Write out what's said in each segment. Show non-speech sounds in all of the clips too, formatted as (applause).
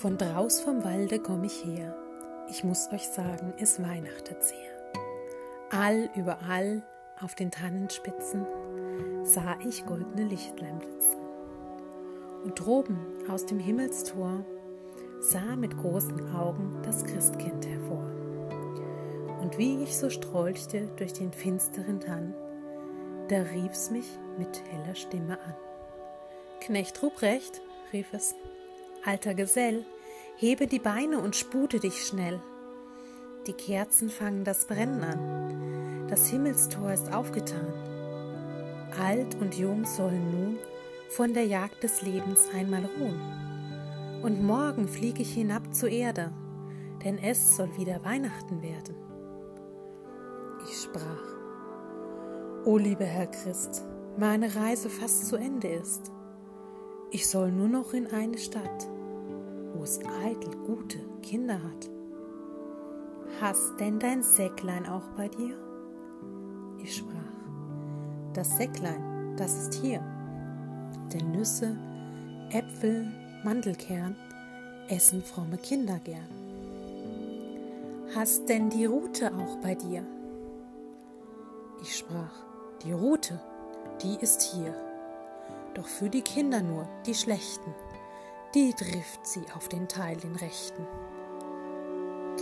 Von draus vom Walde komm ich her. Ich muss euch sagen, es weihnachtet sehr. All überall auf den Tannenspitzen sah ich goldene Lichtlein blitzen. Und droben aus dem Himmelstor sah mit großen Augen das Christkind hervor. Und wie ich so strolchte durch den finsteren Tann, da rief's mich mit heller Stimme an. Knecht Ruprecht, rief es, alter Gesell, hebe die Beine und spute dich schnell. Die Kerzen fangen das Brennen an, das Himmelstor ist aufgetan. Alt und jung sollen nun von der Jagd des Lebens einmal ruhen. Und morgen flieg ich hinab zur Erde, denn es soll wieder Weihnachten werden. Ich sprach, O lieber Herr Christ, meine Reise fast zu Ende ist. Ich soll nur noch in eine Stadt, es eitel gute Kinder hat. Hast denn dein Säcklein auch bei dir? Ich sprach, das Säcklein, das ist hier. Denn Nüsse, Äpfel, Mandelkern essen fromme Kinder gern. Hast denn die Rute auch bei dir? Ich sprach, die Rute, die ist hier. Doch für die Kinder nur, die Schlechten, die trifft sie auf den Teil den Rechten.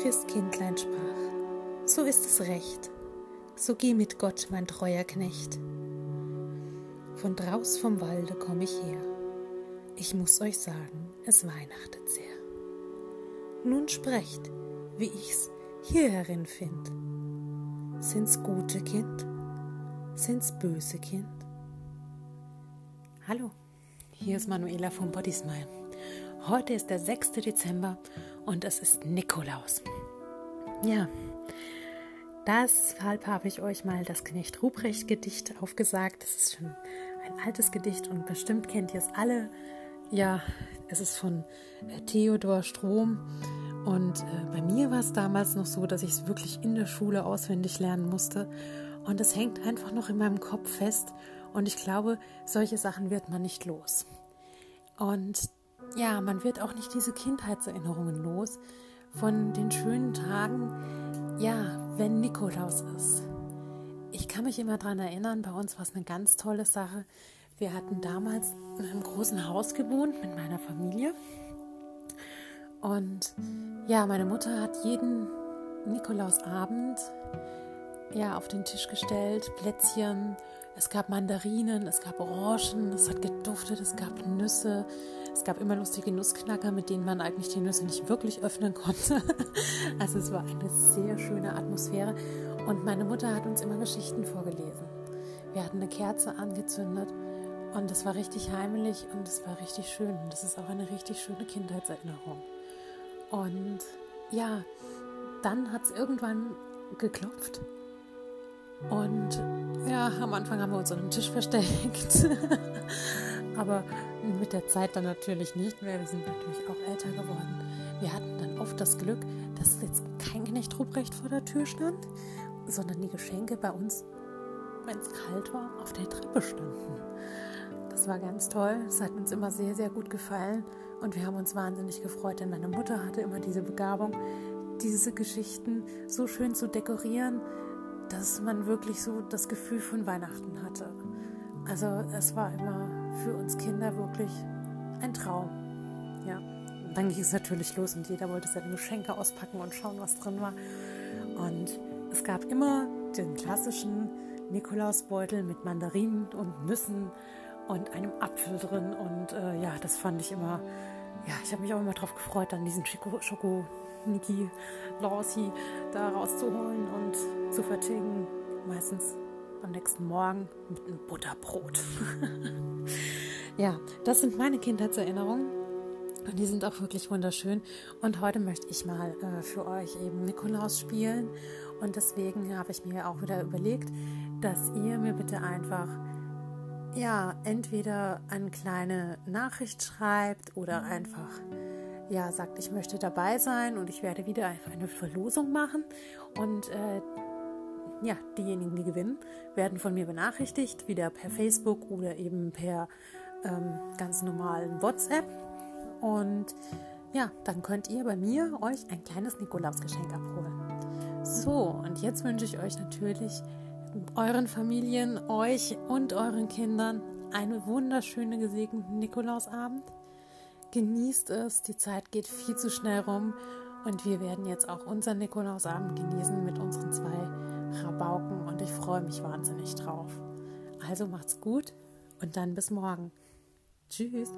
Christkindlein sprach, so ist es recht, so geh mit Gott, mein treuer Knecht. Von draus vom Walde komm ich her, ich muss euch sagen, es weihnachtet sehr. Nun sprecht, wie ich's hier herin find. Sind's gute Kind? Sind's böse Kind? Hallo, hier ist Manuela vom Body Smile. Heute ist der 6. Dezember und es ist Nikolaus. Ja, deshalb habe ich euch mal das Knecht Ruprecht Gedicht aufgesagt. Das ist schon ein altes Gedicht und bestimmt kennt ihr es alle. Ja, es ist von äh, Theodor Strom. Und äh, bei mir war es damals noch so, dass ich es wirklich in der Schule auswendig lernen musste. Und es hängt einfach noch in meinem Kopf fest. Und ich glaube, solche Sachen wird man nicht los. Und ja, man wird auch nicht diese Kindheitserinnerungen los von den schönen Tagen, ja, wenn Nikolaus ist. Ich kann mich immer daran erinnern, bei uns war es eine ganz tolle Sache. Wir hatten damals in einem großen Haus gewohnt mit meiner Familie. Und ja, meine Mutter hat jeden Nikolausabend ja, auf den Tisch gestellt, Plätzchen, es gab Mandarinen, es gab Orangen, es hat geduftet, es gab Nüsse, es gab immer lustige Nussknacker, mit denen man eigentlich die Nüsse nicht wirklich öffnen konnte. (laughs) Also es war eine sehr schöne Atmosphäre und meine Mutter hat uns immer Geschichten vorgelesen. Wir hatten eine Kerze angezündet und es war richtig heimelig und es war richtig schön. Und das ist auch eine richtig schöne Kindheitserinnerung. Und ja, dann hat es irgendwann geklopft. Und ja, am Anfang haben wir uns an den Tisch versteckt. (laughs) Aber mit der Zeit dann natürlich nicht mehr. Wir sind natürlich auch älter geworden. Wir hatten dann oft das Glück, dass jetzt kein Knecht Ruprecht vor der Tür stand, sondern die Geschenke bei uns, wenn es kalt war, auf der Treppe standen. Das war ganz toll. Es hat uns immer sehr, sehr gut gefallen. Und wir haben uns wahnsinnig gefreut, denn meine Mutter hatte immer diese Begabung, diese Geschichten so schön zu dekorieren, dass man wirklich so das Gefühl von Weihnachten hatte. Also es war immer für uns Kinder wirklich ein Traum. Ja. Und dann ging es natürlich los und jeder wollte seine Geschenke auspacken und schauen, was drin war. Und es gab immer den klassischen Nikolausbeutel mit Mandarinen und Nüssen und einem Apfel drin. Und äh, ja, das fand ich immer, ja, ich habe mich auch immer darauf gefreut, dann diesen Schoko, Schoko Niki Lawsi da rauszuholen und zu vertilgen. Meistens am nächsten Morgen mit einem Butterbrot. (laughs) ja, das sind meine Kindheitserinnerungen. Und die sind auch wirklich wunderschön. Und heute möchte ich mal äh, für euch eben Nikolaus spielen. Und deswegen habe ich mir auch wieder überlegt, dass ihr mir bitte einfach ja, entweder eine kleine Nachricht schreibt oder einfach ja, sagt, ich möchte dabei sein und ich werde wieder eine Verlosung machen. Und äh, ja, diejenigen, die gewinnen, werden von mir benachrichtigt, wieder per Facebook oder eben per ähm, ganz normalen WhatsApp. Und ja, dann könnt ihr bei mir euch ein kleines Nikolausgeschenk abholen. So, und jetzt wünsche ich euch natürlich euren Familien, euch und euren Kindern einen wunderschönen gesegneten Nikolausabend. Genießt es, die Zeit geht viel zu schnell rum und wir werden jetzt auch unseren Nikolausabend genießen mit unseren zwei Rabauken und ich freue mich wahnsinnig drauf. Also macht's gut und dann bis morgen. Tschüss.